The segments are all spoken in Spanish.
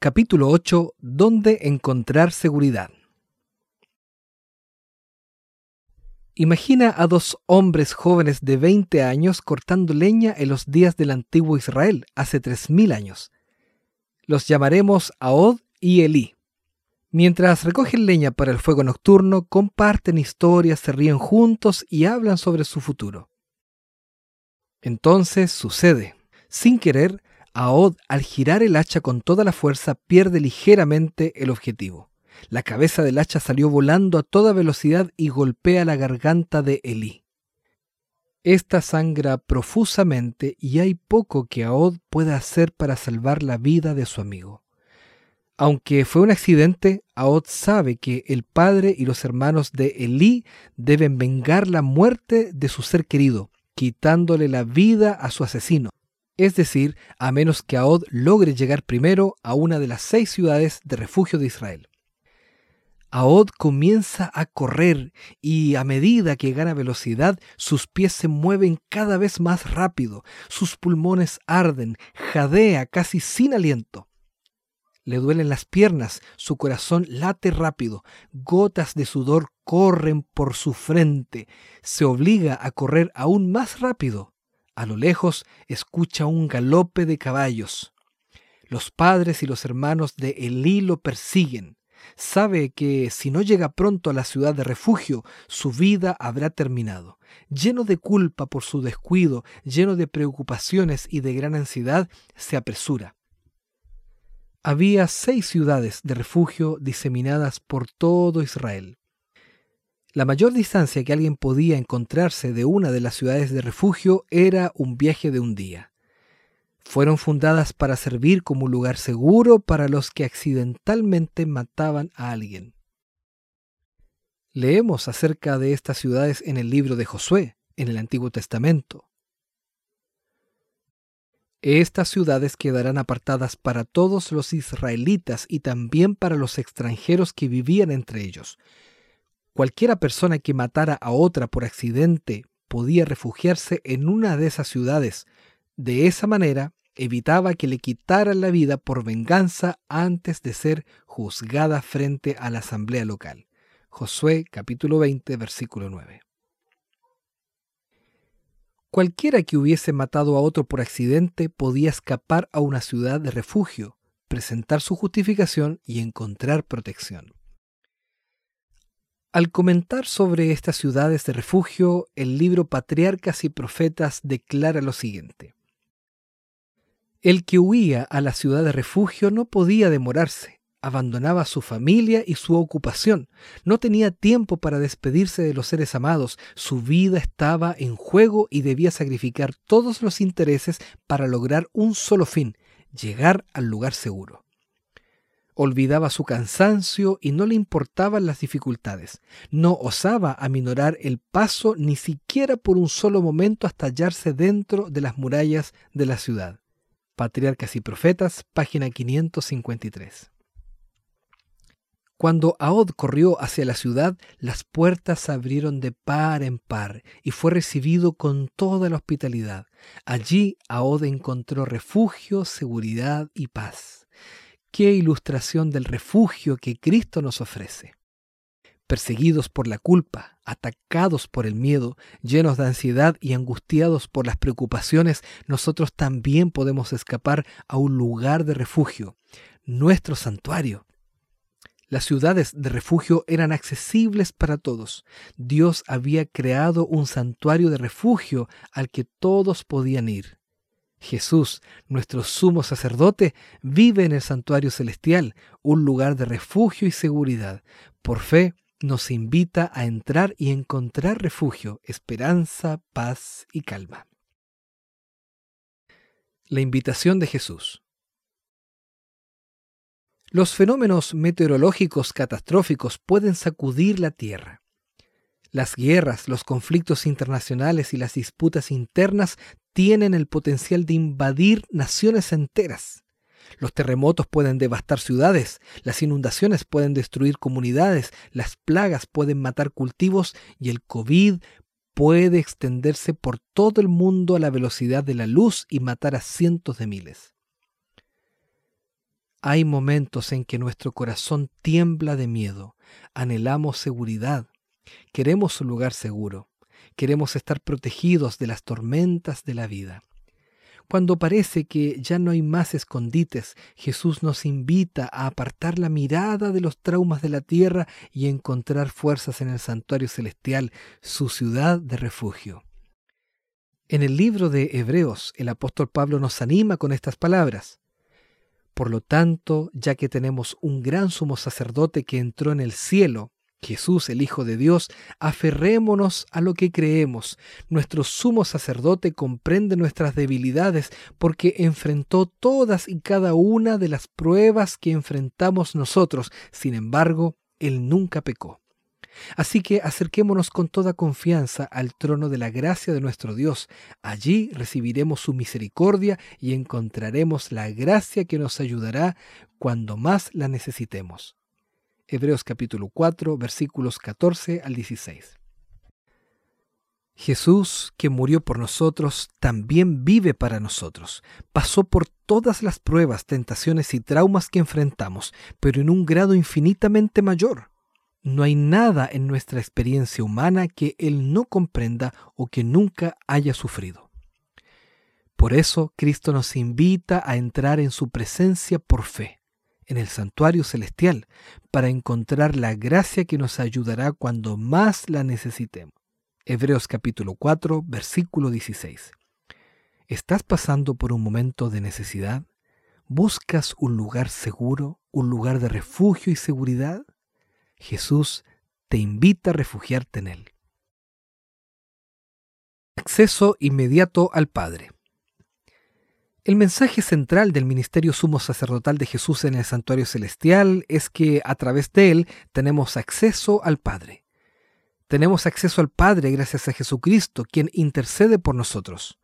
capítulo 8, ¿Dónde encontrar seguridad? Imagina a dos hombres jóvenes de 20 años cortando leña en los días del antiguo Israel, hace 3.000 años. Los llamaremos Ahod y Elí. Mientras recogen leña para el fuego nocturno, comparten historias, se ríen juntos y hablan sobre su futuro. Entonces sucede. Sin querer, Ahod, al girar el hacha con toda la fuerza, pierde ligeramente el objetivo. La cabeza del hacha salió volando a toda velocidad y golpea la garganta de Elí. Esta sangra profusamente y hay poco que Ahod pueda hacer para salvar la vida de su amigo. Aunque fue un accidente, Ahod sabe que el padre y los hermanos de Elí deben vengar la muerte de su ser querido, quitándole la vida a su asesino. Es decir, a menos que Ahod logre llegar primero a una de las seis ciudades de refugio de Israel. Ahod comienza a correr y a medida que gana velocidad, sus pies se mueven cada vez más rápido, sus pulmones arden, jadea casi sin aliento le duelen las piernas, su corazón late rápido, gotas de sudor corren por su frente, se obliga a correr aún más rápido. A lo lejos escucha un galope de caballos. Los padres y los hermanos de Elí lo persiguen. Sabe que si no llega pronto a la ciudad de refugio, su vida habrá terminado. Lleno de culpa por su descuido, lleno de preocupaciones y de gran ansiedad, se apresura había seis ciudades de refugio diseminadas por todo Israel. La mayor distancia que alguien podía encontrarse de una de las ciudades de refugio era un viaje de un día. Fueron fundadas para servir como lugar seguro para los que accidentalmente mataban a alguien. Leemos acerca de estas ciudades en el libro de Josué, en el Antiguo Testamento. Estas ciudades quedarán apartadas para todos los israelitas y también para los extranjeros que vivían entre ellos. Cualquiera persona que matara a otra por accidente podía refugiarse en una de esas ciudades. De esa manera evitaba que le quitaran la vida por venganza antes de ser juzgada frente a la asamblea local. Josué capítulo 20 versículo 9. Cualquiera que hubiese matado a otro por accidente podía escapar a una ciudad de refugio, presentar su justificación y encontrar protección. Al comentar sobre estas ciudades de refugio, el libro Patriarcas y Profetas declara lo siguiente. El que huía a la ciudad de refugio no podía demorarse, abandonaba su familia y su ocupación. No tenía tiempo para despedirse de los seres amados. Su vida estaba en juego y debía sacrificar todos los intereses para lograr un solo fin, llegar al lugar seguro. Olvidaba su cansancio y no le importaban las dificultades. No osaba aminorar el paso ni siquiera por un solo momento hasta hallarse dentro de las murallas de la ciudad. Patriarcas y Profetas, página 553. Cuando Ahod corrió hacia la ciudad, las puertas se abrieron de par en par y fue recibido con toda la hospitalidad. Allí Ahod encontró refugio, seguridad y paz. Qué ilustración del refugio que Cristo nos ofrece. Perseguidos por la culpa, atacados por el miedo, llenos de ansiedad y angustiados por las preocupaciones, nosotros también podemos escapar a un lugar de refugio, nuestro santuario las ciudades de refugio eran accesibles para todos. Dios había creado un santuario de refugio al que todos podían ir. Jesús, nuestro sumo sacerdote, vive en el santuario celestial, un lugar de refugio y seguridad. Por fe, nos invita a entrar y encontrar refugio, esperanza, paz y calma. La invitación de Jesús. Los fenómenos meteorológicos catastróficos pueden sacudir la Tierra. Las guerras, los conflictos internacionales y las disputas internas tienen el potencial de invadir naciones enteras. Los terremotos pueden devastar ciudades, las inundaciones pueden destruir comunidades, las plagas pueden matar cultivos y el COVID puede extenderse por todo el mundo a la velocidad de la luz y matar a cientos de miles. Hay momentos en que nuestro corazón tiembla de miedo, anhelamos seguridad, queremos un lugar seguro, queremos estar protegidos de las tormentas de la vida. Cuando parece que ya no hay más escondites, Jesús nos invita a apartar la mirada de los traumas de la tierra y encontrar fuerzas en el santuario celestial, su ciudad de refugio. En el libro de Hebreos, el apóstol Pablo nos anima con estas palabras. Por lo tanto, ya que tenemos un gran sumo sacerdote que entró en el cielo, Jesús, el Hijo de Dios, aferrémonos a lo que creemos. Nuestro sumo sacerdote comprende nuestras debilidades porque enfrentó todas y cada una de las pruebas que enfrentamos nosotros. Sin embargo, Él nunca pecó. Así que acerquémonos con toda confianza al trono de la gracia de nuestro Dios. Allí recibiremos su misericordia y encontraremos la gracia que nos ayudará cuando más la necesitemos. Hebreos capítulo 4 versículos 14 al 16. Jesús, que murió por nosotros, también vive para nosotros. Pasó por todas las pruebas, tentaciones y traumas que enfrentamos, pero en un grado infinitamente mayor. No hay nada en nuestra experiencia humana que Él no comprenda o que nunca haya sufrido. Por eso Cristo nos invita a entrar en su presencia por fe, en el santuario celestial, para encontrar la gracia que nos ayudará cuando más la necesitemos. Hebreos capítulo 4, versículo 16. ¿Estás pasando por un momento de necesidad? ¿Buscas un lugar seguro, un lugar de refugio y seguridad? Jesús te invita a refugiarte en Él. Acceso inmediato al Padre. El mensaje central del ministerio sumo sacerdotal de Jesús en el santuario celestial es que a través de él tenemos acceso al Padre. Tenemos acceso al Padre gracias a Jesucristo, quien intercede por nosotros.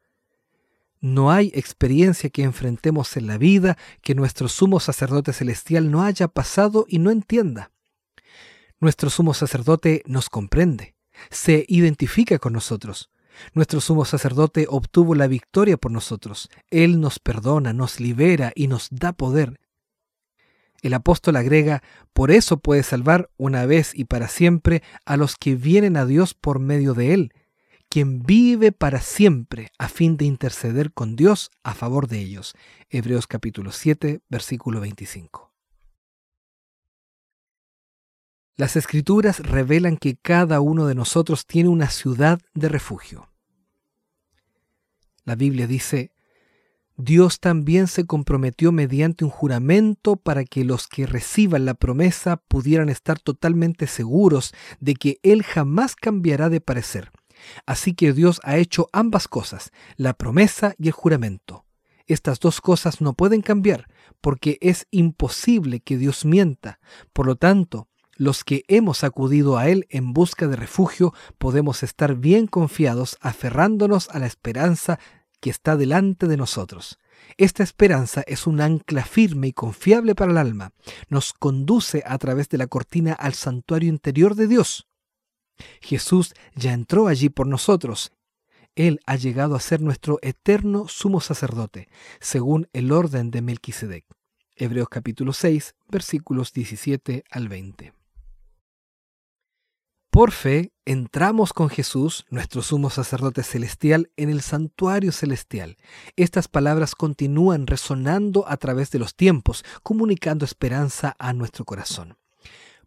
No hay experiencia que enfrentemos en la vida que nuestro sumo sacerdote celestial no haya pasado y no entienda. Nuestro sumo sacerdote nos comprende, se identifica con nosotros. Nuestro sumo sacerdote obtuvo la victoria por nosotros. Él nos perdona, nos libera y nos da poder. El apóstol agrega, por eso puede salvar una vez y para siempre a los que vienen a Dios por medio de Él, quien vive para siempre a fin de interceder con Dios a favor de ellos. Hebreos capítulo 7, versículo 25. Las escrituras revelan que cada uno de nosotros tiene una ciudad de refugio. La Biblia dice, Dios también se comprometió mediante un juramento para que los que reciban la promesa pudieran estar totalmente seguros de que Él jamás cambiará de parecer. Así que Dios ha hecho ambas cosas, la promesa y el juramento. Estas dos cosas no pueden cambiar, porque es imposible que Dios mienta. Por lo tanto, los que hemos acudido a Él en busca de refugio podemos estar bien confiados aferrándonos a la esperanza que está delante de nosotros. Esta esperanza es un ancla firme y confiable para el alma. Nos conduce a través de la cortina al santuario interior de Dios. Jesús ya entró allí por nosotros. Él ha llegado a ser nuestro eterno sumo sacerdote, según el orden de Melquisedec. Hebreos capítulo 6, versículos 17 al 20. Por fe entramos con Jesús, nuestro sumo sacerdote celestial, en el santuario celestial. Estas palabras continúan resonando a través de los tiempos, comunicando esperanza a nuestro corazón.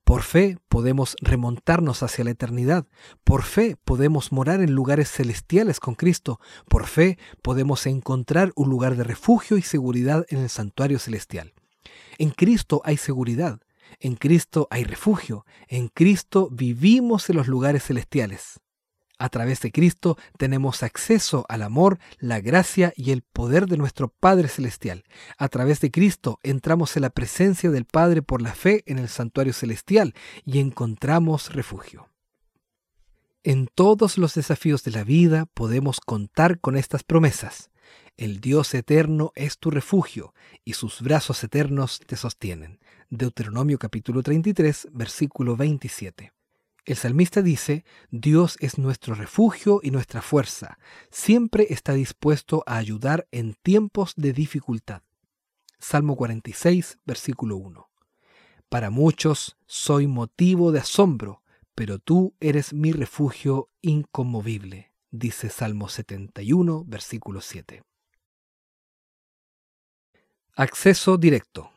Por fe podemos remontarnos hacia la eternidad. Por fe podemos morar en lugares celestiales con Cristo. Por fe podemos encontrar un lugar de refugio y seguridad en el santuario celestial. En Cristo hay seguridad. En Cristo hay refugio. En Cristo vivimos en los lugares celestiales. A través de Cristo tenemos acceso al amor, la gracia y el poder de nuestro Padre Celestial. A través de Cristo entramos en la presencia del Padre por la fe en el santuario celestial y encontramos refugio. En todos los desafíos de la vida podemos contar con estas promesas. El Dios eterno es tu refugio y sus brazos eternos te sostienen. Deuteronomio capítulo 33, versículo 27. El salmista dice, Dios es nuestro refugio y nuestra fuerza, siempre está dispuesto a ayudar en tiempos de dificultad. Salmo 46, versículo 1. Para muchos soy motivo de asombro, pero tú eres mi refugio inconmovible, dice Salmo 71, versículo 7. Acceso directo.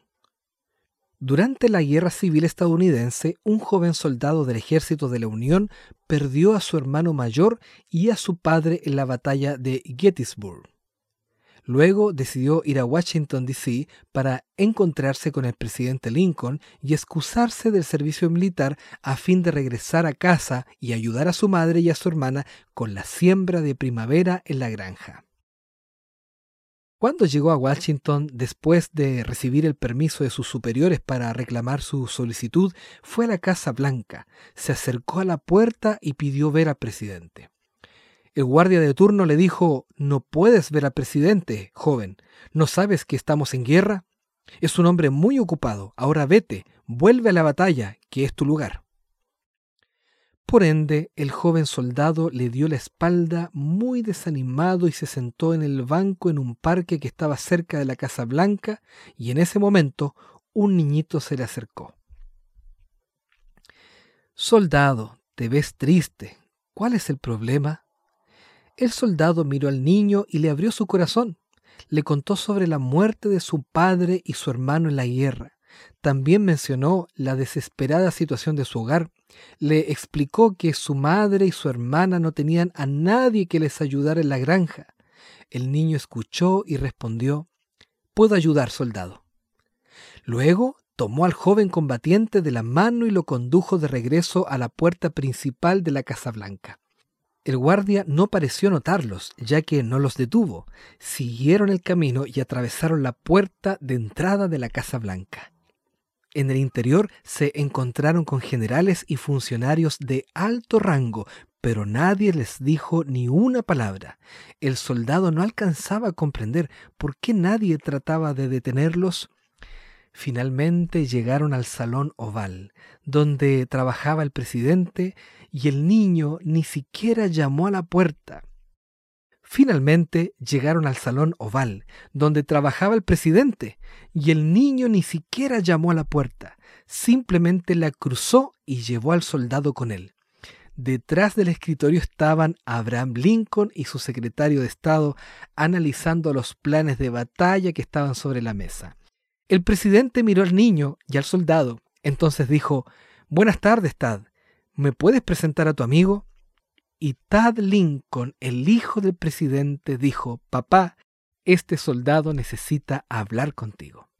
Durante la Guerra Civil estadounidense, un joven soldado del ejército de la Unión perdió a su hermano mayor y a su padre en la batalla de Gettysburg. Luego decidió ir a Washington, D.C. para encontrarse con el presidente Lincoln y excusarse del servicio militar a fin de regresar a casa y ayudar a su madre y a su hermana con la siembra de primavera en la granja. Cuando llegó a Washington, después de recibir el permiso de sus superiores para reclamar su solicitud, fue a la Casa Blanca, se acercó a la puerta y pidió ver al presidente. El guardia de turno le dijo, No puedes ver al presidente, joven. ¿No sabes que estamos en guerra? Es un hombre muy ocupado. Ahora vete, vuelve a la batalla, que es tu lugar. Por ende, el joven soldado le dio la espalda muy desanimado y se sentó en el banco en un parque que estaba cerca de la Casa Blanca y en ese momento un niñito se le acercó. Soldado, te ves triste. ¿Cuál es el problema? El soldado miró al niño y le abrió su corazón. Le contó sobre la muerte de su padre y su hermano en la guerra. También mencionó la desesperada situación de su hogar le explicó que su madre y su hermana no tenían a nadie que les ayudara en la granja. El niño escuchó y respondió, Puedo ayudar, soldado. Luego tomó al joven combatiente de la mano y lo condujo de regreso a la puerta principal de la Casa Blanca. El guardia no pareció notarlos, ya que no los detuvo. Siguieron el camino y atravesaron la puerta de entrada de la Casa Blanca. En el interior se encontraron con generales y funcionarios de alto rango, pero nadie les dijo ni una palabra. El soldado no alcanzaba a comprender por qué nadie trataba de detenerlos. Finalmente llegaron al salón oval, donde trabajaba el presidente, y el niño ni siquiera llamó a la puerta. Finalmente llegaron al salón oval, donde trabajaba el presidente, y el niño ni siquiera llamó a la puerta, simplemente la cruzó y llevó al soldado con él. Detrás del escritorio estaban Abraham Lincoln y su secretario de Estado analizando los planes de batalla que estaban sobre la mesa. El presidente miró al niño y al soldado, entonces dijo, Buenas tardes, Tad. ¿Me puedes presentar a tu amigo? Y Tad Lincoln, el hijo del presidente, dijo, Papá, este soldado necesita hablar contigo.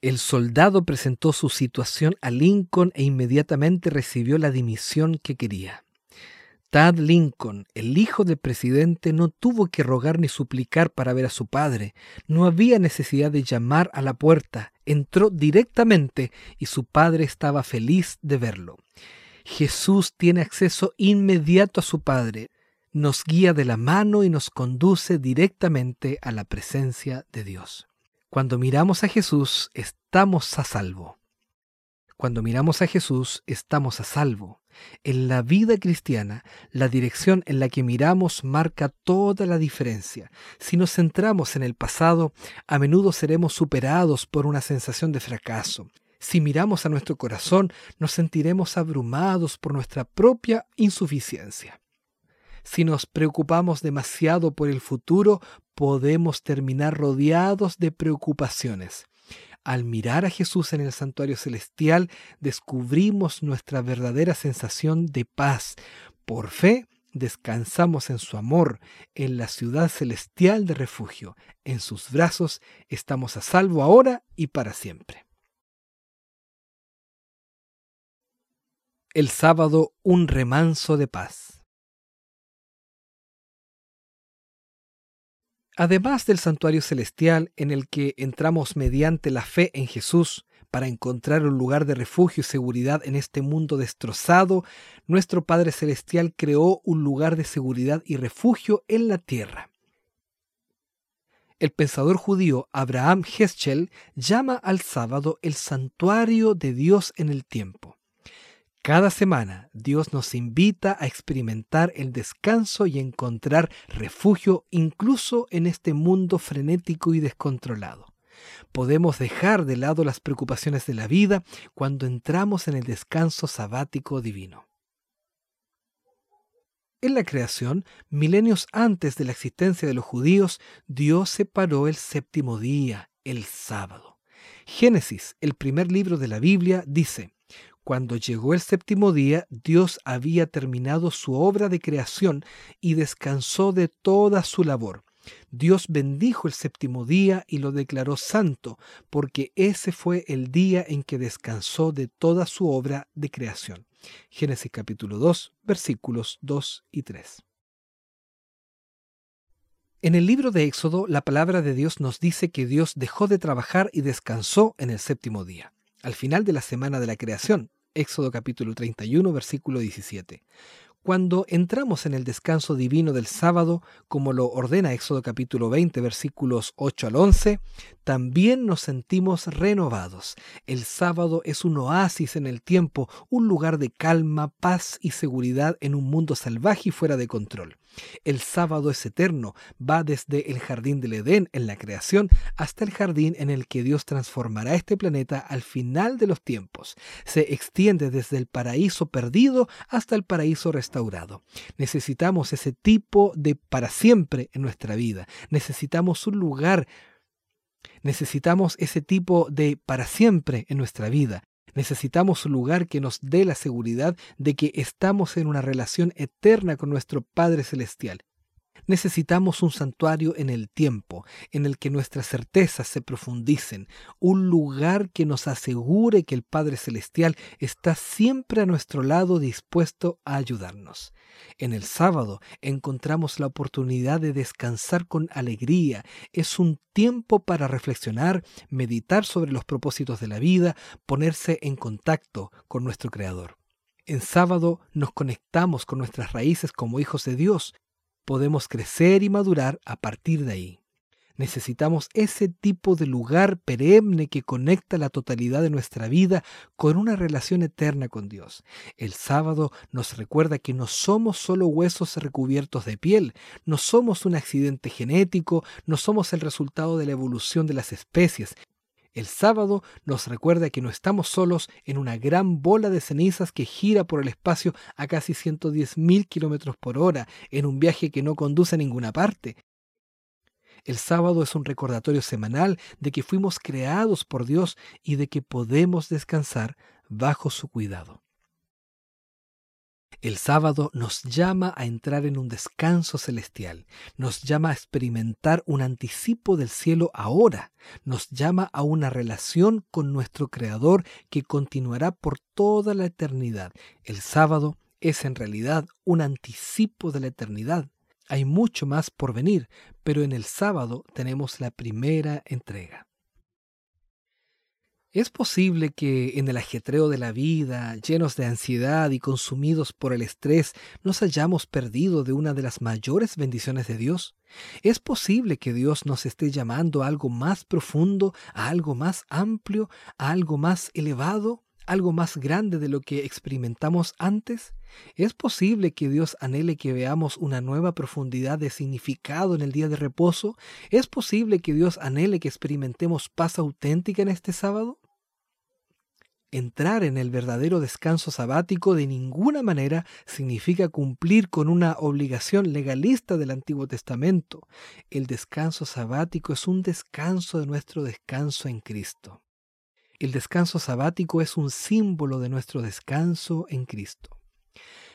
El soldado presentó su situación a Lincoln e inmediatamente recibió la dimisión que quería. Tad Lincoln, el hijo del presidente, no tuvo que rogar ni suplicar para ver a su padre. No había necesidad de llamar a la puerta. Entró directamente y su padre estaba feliz de verlo. Jesús tiene acceso inmediato a su Padre, nos guía de la mano y nos conduce directamente a la presencia de Dios. Cuando miramos a Jesús, estamos a salvo. Cuando miramos a Jesús, estamos a salvo. En la vida cristiana, la dirección en la que miramos marca toda la diferencia. Si nos centramos en el pasado, a menudo seremos superados por una sensación de fracaso. Si miramos a nuestro corazón, nos sentiremos abrumados por nuestra propia insuficiencia. Si nos preocupamos demasiado por el futuro, podemos terminar rodeados de preocupaciones. Al mirar a Jesús en el santuario celestial, descubrimos nuestra verdadera sensación de paz. Por fe, descansamos en su amor, en la ciudad celestial de refugio. En sus brazos estamos a salvo ahora y para siempre. El sábado un remanso de paz. Además del santuario celestial en el que entramos mediante la fe en Jesús para encontrar un lugar de refugio y seguridad en este mundo destrozado, nuestro Padre Celestial creó un lugar de seguridad y refugio en la tierra. El pensador judío Abraham Heschel llama al sábado el santuario de Dios en el tiempo. Cada semana Dios nos invita a experimentar el descanso y encontrar refugio incluso en este mundo frenético y descontrolado. Podemos dejar de lado las preocupaciones de la vida cuando entramos en el descanso sabático divino. En la creación, milenios antes de la existencia de los judíos, Dios separó el séptimo día, el sábado. Génesis, el primer libro de la Biblia, dice, cuando llegó el séptimo día, Dios había terminado su obra de creación y descansó de toda su labor. Dios bendijo el séptimo día y lo declaró santo, porque ese fue el día en que descansó de toda su obra de creación. Génesis capítulo 2, versículos 2 y 3. En el libro de Éxodo, la palabra de Dios nos dice que Dios dejó de trabajar y descansó en el séptimo día, al final de la semana de la creación. Éxodo capítulo 31, versículo 17. Cuando entramos en el descanso divino del sábado, como lo ordena Éxodo capítulo 20 versículos 8 al 11, también nos sentimos renovados. El sábado es un oasis en el tiempo, un lugar de calma, paz y seguridad en un mundo salvaje y fuera de control. El sábado es eterno, va desde el jardín del Edén en la creación hasta el jardín en el que Dios transformará este planeta al final de los tiempos. Se extiende desde el paraíso perdido hasta el paraíso restaurado. Necesitamos ese tipo de para siempre en nuestra vida. Necesitamos un lugar Necesitamos ese tipo de para siempre en nuestra vida. Necesitamos un lugar que nos dé la seguridad de que estamos en una relación eterna con nuestro Padre Celestial. Necesitamos un santuario en el tiempo, en el que nuestras certezas se profundicen, un lugar que nos asegure que el Padre Celestial está siempre a nuestro lado dispuesto a ayudarnos. En el sábado encontramos la oportunidad de descansar con alegría. Es un tiempo para reflexionar, meditar sobre los propósitos de la vida, ponerse en contacto con nuestro Creador. En sábado nos conectamos con nuestras raíces como hijos de Dios podemos crecer y madurar a partir de ahí. Necesitamos ese tipo de lugar perenne que conecta la totalidad de nuestra vida con una relación eterna con Dios. El sábado nos recuerda que no somos solo huesos recubiertos de piel, no somos un accidente genético, no somos el resultado de la evolución de las especies, el sábado nos recuerda que no estamos solos en una gran bola de cenizas que gira por el espacio a casi 110.000 kilómetros por hora en un viaje que no conduce a ninguna parte. El sábado es un recordatorio semanal de que fuimos creados por Dios y de que podemos descansar bajo su cuidado. El sábado nos llama a entrar en un descanso celestial, nos llama a experimentar un anticipo del cielo ahora, nos llama a una relación con nuestro Creador que continuará por toda la eternidad. El sábado es en realidad un anticipo de la eternidad. Hay mucho más por venir, pero en el sábado tenemos la primera entrega. ¿Es posible que en el ajetreo de la vida, llenos de ansiedad y consumidos por el estrés, nos hayamos perdido de una de las mayores bendiciones de Dios? ¿Es posible que Dios nos esté llamando a algo más profundo, a algo más amplio, a algo más elevado, algo más grande de lo que experimentamos antes? ¿Es posible que Dios anhele que veamos una nueva profundidad de significado en el día de reposo? ¿Es posible que Dios anhele que experimentemos paz auténtica en este sábado? Entrar en el verdadero descanso sabático de ninguna manera significa cumplir con una obligación legalista del Antiguo Testamento. El descanso sabático es un descanso de nuestro descanso en Cristo. El descanso sabático es un símbolo de nuestro descanso en Cristo.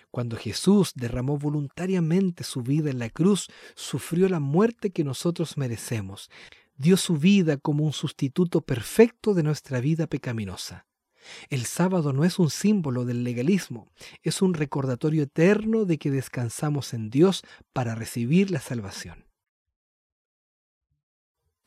Cuando Jesús derramó voluntariamente su vida en la cruz, sufrió la muerte que nosotros merecemos. Dio su vida como un sustituto perfecto de nuestra vida pecaminosa. El sábado no es un símbolo del legalismo, es un recordatorio eterno de que descansamos en Dios para recibir la salvación.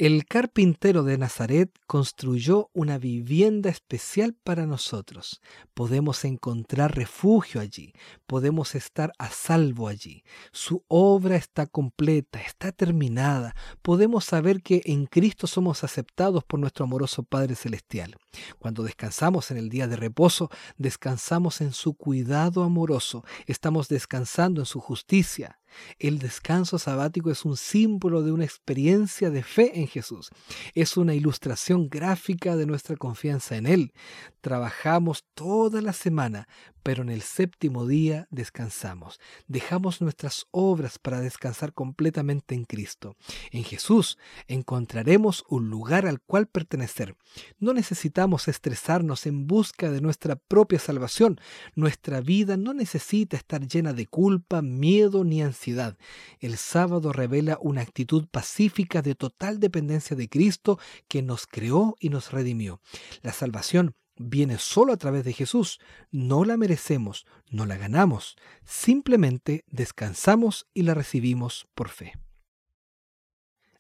El carpintero de Nazaret construyó una vivienda especial para nosotros. Podemos encontrar refugio allí, podemos estar a salvo allí. Su obra está completa, está terminada. Podemos saber que en Cristo somos aceptados por nuestro amoroso Padre Celestial. Cuando descansamos en el día de reposo, descansamos en su cuidado amoroso, estamos descansando en su justicia. El descanso sabático es un símbolo de una experiencia de fe en Jesús. Es una ilustración gráfica de nuestra confianza en Él. Trabajamos toda la semana, pero en el séptimo día descansamos. Dejamos nuestras obras para descansar completamente en Cristo. En Jesús encontraremos un lugar al cual pertenecer. No necesitamos estresarnos en busca de nuestra propia salvación. Nuestra vida no necesita estar llena de culpa, miedo ni ansiedad. El sábado revela una actitud pacífica de total dependencia de Cristo que nos creó y nos redimió. La salvación viene solo a través de Jesús. No la merecemos, no la ganamos. Simplemente descansamos y la recibimos por fe.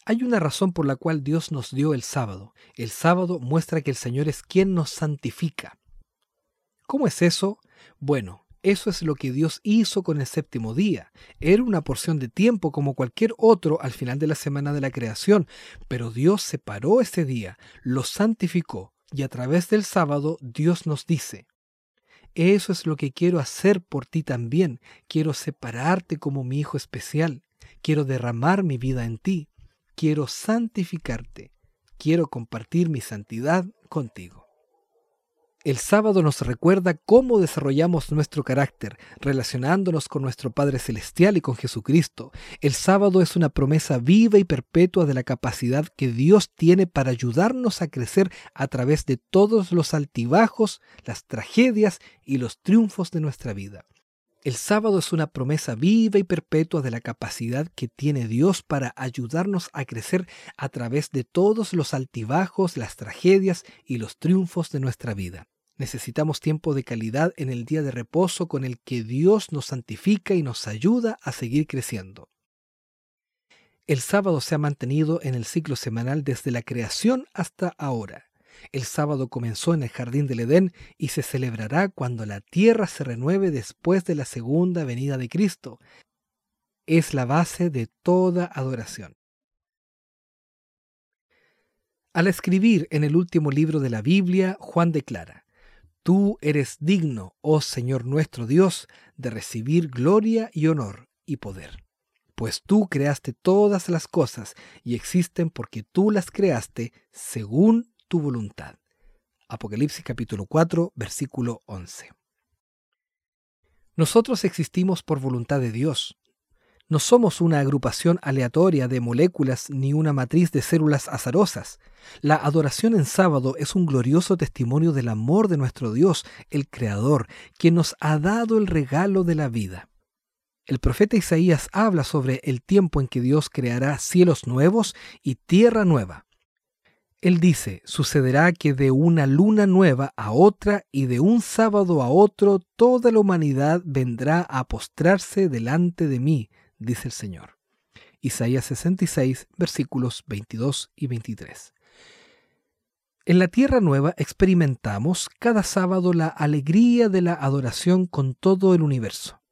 Hay una razón por la cual Dios nos dio el sábado. El sábado muestra que el Señor es quien nos santifica. ¿Cómo es eso? Bueno, eso es lo que Dios hizo con el séptimo día. Era una porción de tiempo como cualquier otro al final de la semana de la creación, pero Dios separó ese día, lo santificó, y a través del sábado Dios nos dice, eso es lo que quiero hacer por ti también. Quiero separarte como mi hijo especial. Quiero derramar mi vida en ti. Quiero santificarte. Quiero compartir mi santidad contigo. El sábado nos recuerda cómo desarrollamos nuestro carácter, relacionándonos con nuestro Padre Celestial y con Jesucristo. El sábado es una promesa viva y perpetua de la capacidad que Dios tiene para ayudarnos a crecer a través de todos los altibajos, las tragedias y los triunfos de nuestra vida. El sábado es una promesa viva y perpetua de la capacidad que tiene Dios para ayudarnos a crecer a través de todos los altibajos, las tragedias y los triunfos de nuestra vida. Necesitamos tiempo de calidad en el día de reposo con el que Dios nos santifica y nos ayuda a seguir creciendo. El sábado se ha mantenido en el ciclo semanal desde la creación hasta ahora. El sábado comenzó en el jardín del Edén y se celebrará cuando la tierra se renueve después de la segunda venida de Cristo. Es la base de toda adoración. Al escribir en el último libro de la Biblia, Juan declara, Tú eres digno, oh Señor nuestro Dios, de recibir gloria y honor y poder, pues tú creaste todas las cosas y existen porque tú las creaste según tu voluntad. Apocalipsis capítulo 4, versículo 11. Nosotros existimos por voluntad de Dios. No somos una agrupación aleatoria de moléculas ni una matriz de células azarosas. La adoración en sábado es un glorioso testimonio del amor de nuestro Dios, el Creador, quien nos ha dado el regalo de la vida. El profeta Isaías habla sobre el tiempo en que Dios creará cielos nuevos y tierra nueva. Él dice, sucederá que de una luna nueva a otra y de un sábado a otro toda la humanidad vendrá a postrarse delante de mí, dice el Señor. Isaías 66, versículos 22 y 23. En la Tierra Nueva experimentamos cada sábado la alegría de la adoración con todo el universo.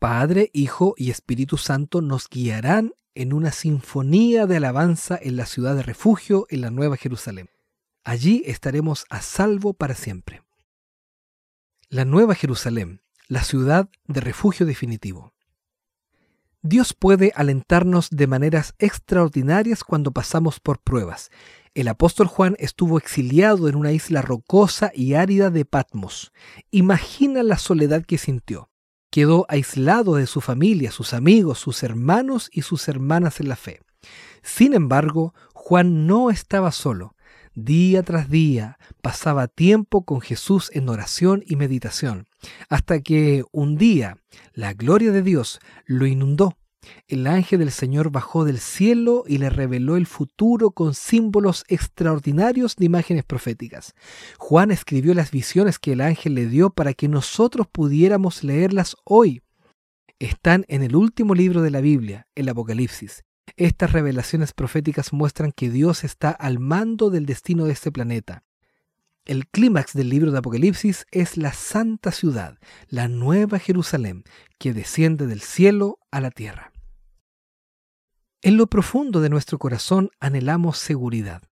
Padre, Hijo y Espíritu Santo nos guiarán en una sinfonía de alabanza en la ciudad de refugio en la Nueva Jerusalén. Allí estaremos a salvo para siempre. La Nueva Jerusalén, la ciudad de refugio definitivo. Dios puede alentarnos de maneras extraordinarias cuando pasamos por pruebas. El apóstol Juan estuvo exiliado en una isla rocosa y árida de Patmos. Imagina la soledad que sintió quedó aislado de su familia, sus amigos, sus hermanos y sus hermanas en la fe. Sin embargo, Juan no estaba solo. Día tras día pasaba tiempo con Jesús en oración y meditación, hasta que un día la gloria de Dios lo inundó el ángel del Señor bajó del cielo y le reveló el futuro con símbolos extraordinarios de imágenes proféticas. Juan escribió las visiones que el ángel le dio para que nosotros pudiéramos leerlas hoy. Están en el último libro de la Biblia, el Apocalipsis. Estas revelaciones proféticas muestran que Dios está al mando del destino de este planeta. El clímax del libro de Apocalipsis es la santa ciudad, la nueva Jerusalén, que desciende del cielo a la tierra. En lo profundo de nuestro corazón anhelamos seguridad.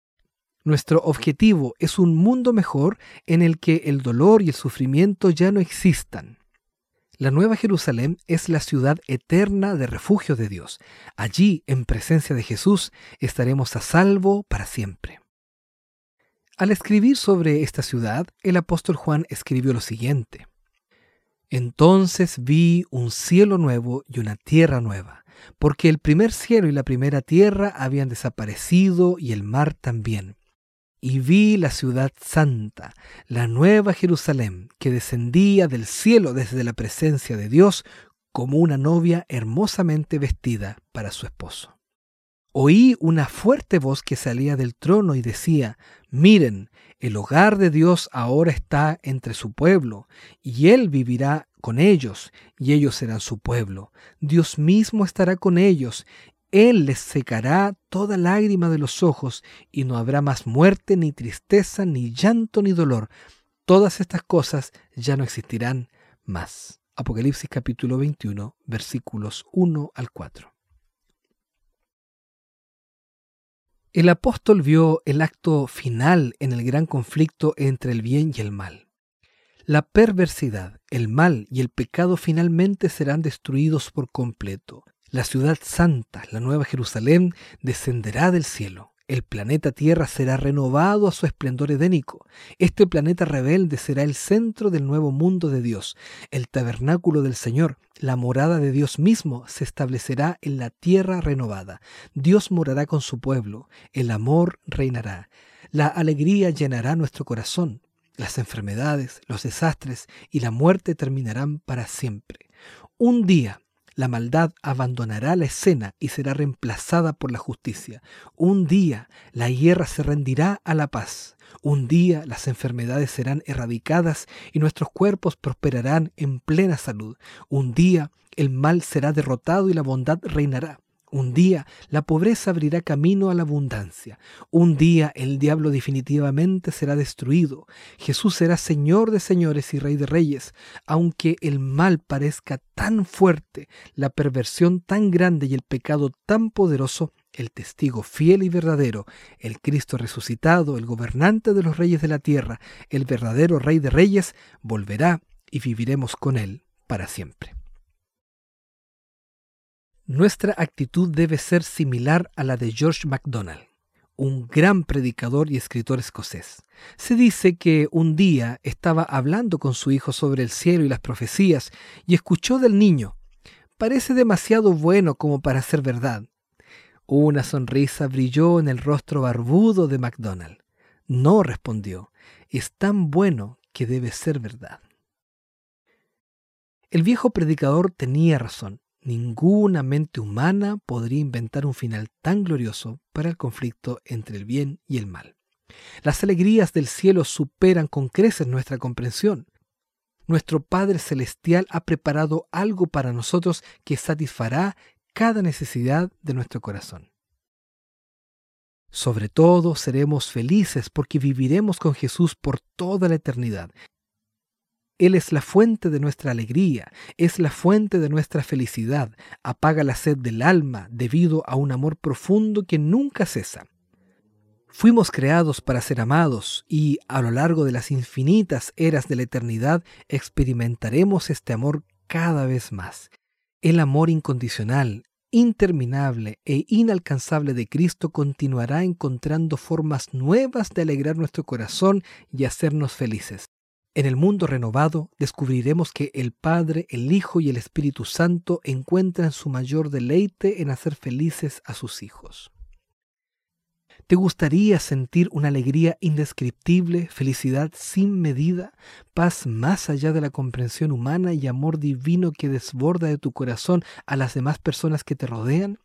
Nuestro objetivo es un mundo mejor en el que el dolor y el sufrimiento ya no existan. La Nueva Jerusalén es la ciudad eterna de refugio de Dios. Allí, en presencia de Jesús, estaremos a salvo para siempre. Al escribir sobre esta ciudad, el apóstol Juan escribió lo siguiente. Entonces vi un cielo nuevo y una tierra nueva, porque el primer cielo y la primera tierra habían desaparecido y el mar también y vi la ciudad santa, la nueva Jerusalén, que descendía del cielo desde la presencia de Dios como una novia hermosamente vestida para su esposo. Oí una fuerte voz que salía del trono y decía, miren, el hogar de Dios ahora está entre su pueblo, y Él vivirá con ellos, y ellos serán su pueblo. Dios mismo estará con ellos, él les secará toda lágrima de los ojos y no habrá más muerte, ni tristeza, ni llanto, ni dolor. Todas estas cosas ya no existirán más. Apocalipsis capítulo 21, versículos 1 al 4. El apóstol vio el acto final en el gran conflicto entre el bien y el mal. La perversidad, el mal y el pecado finalmente serán destruidos por completo. La ciudad santa, la nueva Jerusalén, descenderá del cielo. El planeta Tierra será renovado a su esplendor edénico. Este planeta rebelde será el centro del nuevo mundo de Dios. El tabernáculo del Señor, la morada de Dios mismo, se establecerá en la tierra renovada. Dios morará con su pueblo. El amor reinará. La alegría llenará nuestro corazón. Las enfermedades, los desastres y la muerte terminarán para siempre. Un día la maldad abandonará la escena y será reemplazada por la justicia. Un día la guerra se rendirá a la paz. Un día las enfermedades serán erradicadas y nuestros cuerpos prosperarán en plena salud. Un día el mal será derrotado y la bondad reinará. Un día la pobreza abrirá camino a la abundancia. Un día el diablo definitivamente será destruido. Jesús será Señor de señores y Rey de reyes. Aunque el mal parezca tan fuerte, la perversión tan grande y el pecado tan poderoso, el testigo fiel y verdadero, el Cristo resucitado, el gobernante de los reyes de la tierra, el verdadero Rey de reyes, volverá y viviremos con él para siempre. Nuestra actitud debe ser similar a la de George MacDonald, un gran predicador y escritor escocés. Se dice que un día estaba hablando con su hijo sobre el cielo y las profecías y escuchó del niño, parece demasiado bueno como para ser verdad. Una sonrisa brilló en el rostro barbudo de MacDonald. No, respondió, es tan bueno que debe ser verdad. El viejo predicador tenía razón. Ninguna mente humana podría inventar un final tan glorioso para el conflicto entre el bien y el mal. Las alegrías del cielo superan con creces nuestra comprensión. Nuestro Padre Celestial ha preparado algo para nosotros que satisfará cada necesidad de nuestro corazón. Sobre todo seremos felices porque viviremos con Jesús por toda la eternidad él es la fuente de nuestra alegría, es la fuente de nuestra felicidad, apaga la sed del alma debido a un amor profundo que nunca cesa. Fuimos creados para ser amados y a lo largo de las infinitas eras de la eternidad experimentaremos este amor cada vez más. El amor incondicional, interminable e inalcanzable de Cristo continuará encontrando formas nuevas de alegrar nuestro corazón y hacernos felices. En el mundo renovado descubriremos que el Padre, el Hijo y el Espíritu Santo encuentran su mayor deleite en hacer felices a sus hijos. ¿Te gustaría sentir una alegría indescriptible, felicidad sin medida, paz más allá de la comprensión humana y amor divino que desborda de tu corazón a las demás personas que te rodean?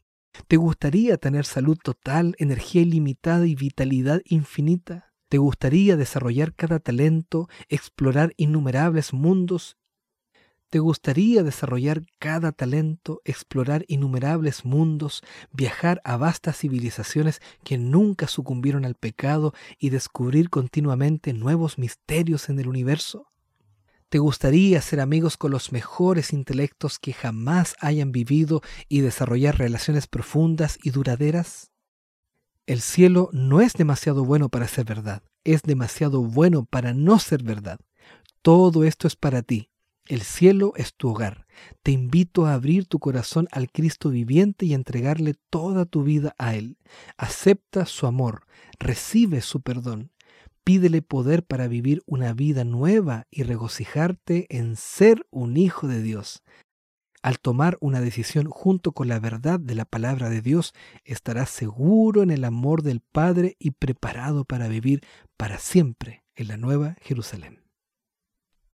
¿Te gustaría tener salud total, energía ilimitada y vitalidad infinita? ¿Te gustaría desarrollar cada talento, explorar innumerables mundos? ¿Te gustaría desarrollar cada talento, explorar innumerables mundos, viajar a vastas civilizaciones que nunca sucumbieron al pecado y descubrir continuamente nuevos misterios en el universo? ¿Te gustaría ser amigos con los mejores intelectos que jamás hayan vivido y desarrollar relaciones profundas y duraderas? El cielo no es demasiado bueno para ser verdad, es demasiado bueno para no ser verdad. Todo esto es para ti. El cielo es tu hogar. Te invito a abrir tu corazón al Cristo viviente y entregarle toda tu vida a Él. Acepta su amor, recibe su perdón. Pídele poder para vivir una vida nueva y regocijarte en ser un hijo de Dios. Al tomar una decisión junto con la verdad de la palabra de Dios, estarás seguro en el amor del Padre y preparado para vivir para siempre en la nueva Jerusalén.